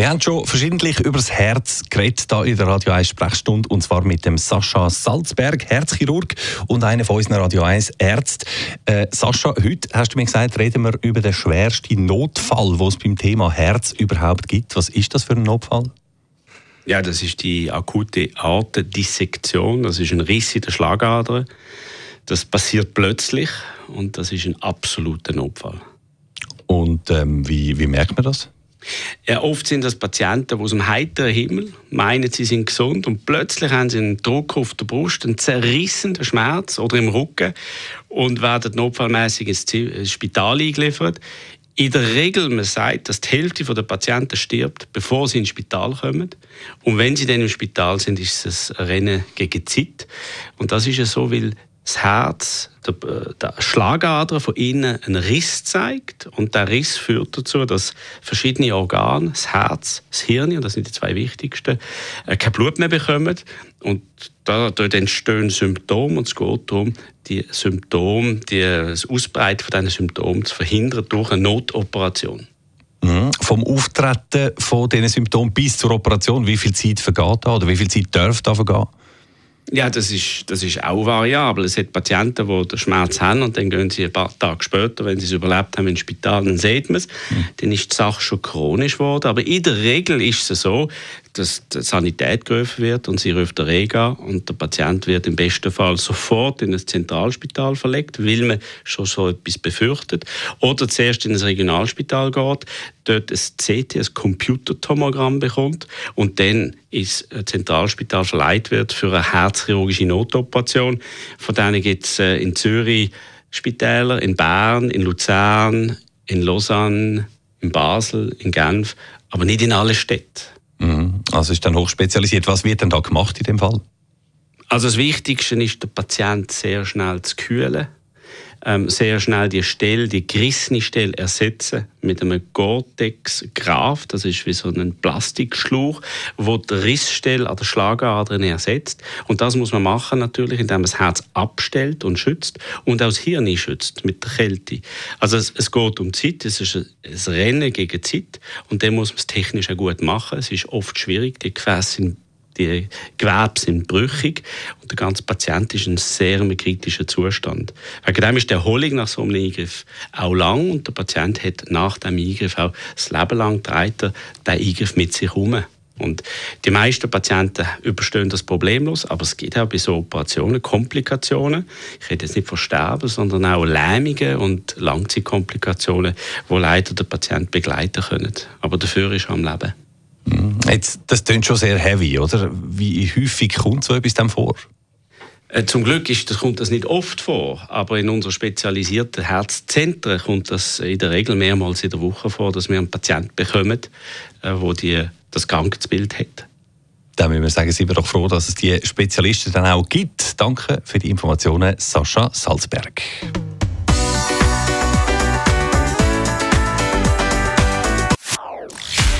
Wir haben schon verschiedentlich über das Herz geredet hier in der Radio 1 Sprechstunde und zwar mit dem Sascha Salzberg, Herzchirurg und einer von unseren Radio 1 Ärzten. Äh, Sascha, heute hast du mir gesagt, reden wir über den schwersten Notfall, den es beim Thema Herz überhaupt gibt. Was ist das für ein Notfall? Ja, das ist die akute Aortendissektion. Das ist ein Riss in der Schlagader. Das passiert plötzlich und das ist ein absoluter Notfall. Und ähm, wie, wie merkt man das? Oft sind das Patienten, die aus dem heiteren Himmel meinen, sie sind gesund und plötzlich haben sie einen Druck auf der Brust, einen zerrissenen Schmerz oder im Rücken und werden notfallmäßig ins Spital eingeliefert. In der Regel, man sagt, dass die Hälfte der Patienten stirbt, bevor sie ins Spital kommen. Und wenn sie dann im Spital sind, ist es ein Rennen gegen Zeit. Und das ist ja so, weil das Herz, der, äh, der Schlagader von innen einen Riss zeigt und der Riss führt dazu, dass verschiedene Organe, das Herz, das Hirn, und das sind die zwei wichtigsten, äh, kein Blut mehr bekommen und dort entstehen Symptome und es geht darum, die Symptome, die, das Ausbreiten von diesen Symptomen zu verhindern durch eine Notoperation. Mhm. Vom Auftreten von diesen Symptomen bis zur Operation, wie viel Zeit vergeht da oder wie viel Zeit darf da vergehen? Ja, das ist, das ist auch variabel. Es gibt Patienten, die den Schmerz haben und dann gehen sie ein paar Tage später, wenn sie es überlebt haben, ins Spital, dann sieht man es. Mhm. Dann ist die Sache schon chronisch geworden. Aber in der Regel ist es so, dass die Sanität gerufen wird und sie ruft der Rega und der Patient wird im besten Fall sofort in ein Zentralspital verlegt, weil man schon so etwas befürchtet. Oder zuerst in ein Regionalspital geht, dort ein CT, ein Computertomogramm bekommt und dann ins Zentralspital verleiht wird für eine herzchirurgische Notoperation. Von denen gibt es äh, in Zürich Spitäler, in Bern, in Luzern, in Lausanne, in Basel, in Genf, aber nicht in allen Städten. Mhm. Also ist dann hochspezialisiert. Was wird denn da gemacht in dem Fall? Also das Wichtigste ist, den Patient sehr schnell zu kühlen ähm, sehr schnell die Stelle, die gerissene Stelle ersetzen mit einem Gore-Tex Graf, das ist wie so ein Plastikschlauch, wo die Rissstelle an der Schlagadern ersetzt. Und das muss man machen natürlich, indem man das Herz abstellt und schützt und auch das Hirn schützt mit der Kälte. Also es, es geht um Zeit, es ist ein, ein Rennen gegen Zeit und dann muss man es technisch auch gut machen. Es ist oft schwierig, die Gefäße sind die Gewebe sind brüchig und der ganze Patient ist in einem sehr kritischen Zustand. Wegen dem ist die Erholung nach so einem Eingriff auch lang und der Patient hat nach dem Eingriff auch das Leben lang den Eingriff mit sich herum. Und die meisten Patienten überstehen das problemlos, aber es gibt auch bei so Operationen Komplikationen. Ich rede jetzt nicht von Sterben, sondern auch Lähmungen und Langzeitkomplikationen, wo leider der Patient begleiten können. Aber dafür ist er am Leben. Jetzt, das klingt schon sehr heavy, oder? Wie häufig kommt so etwas dann vor? Äh, zum Glück ist, das kommt das nicht oft vor, aber in unseren spezialisierten Herzzentren kommt das in der Regel mehrmals in der Woche vor, dass wir einen Patienten bekommen, der äh, das Krankheitsbild hat. Dann müssen wir sagen, sind wir doch froh, dass es die Spezialisten dann auch gibt. Danke für die Informationen, Sascha Salzberg.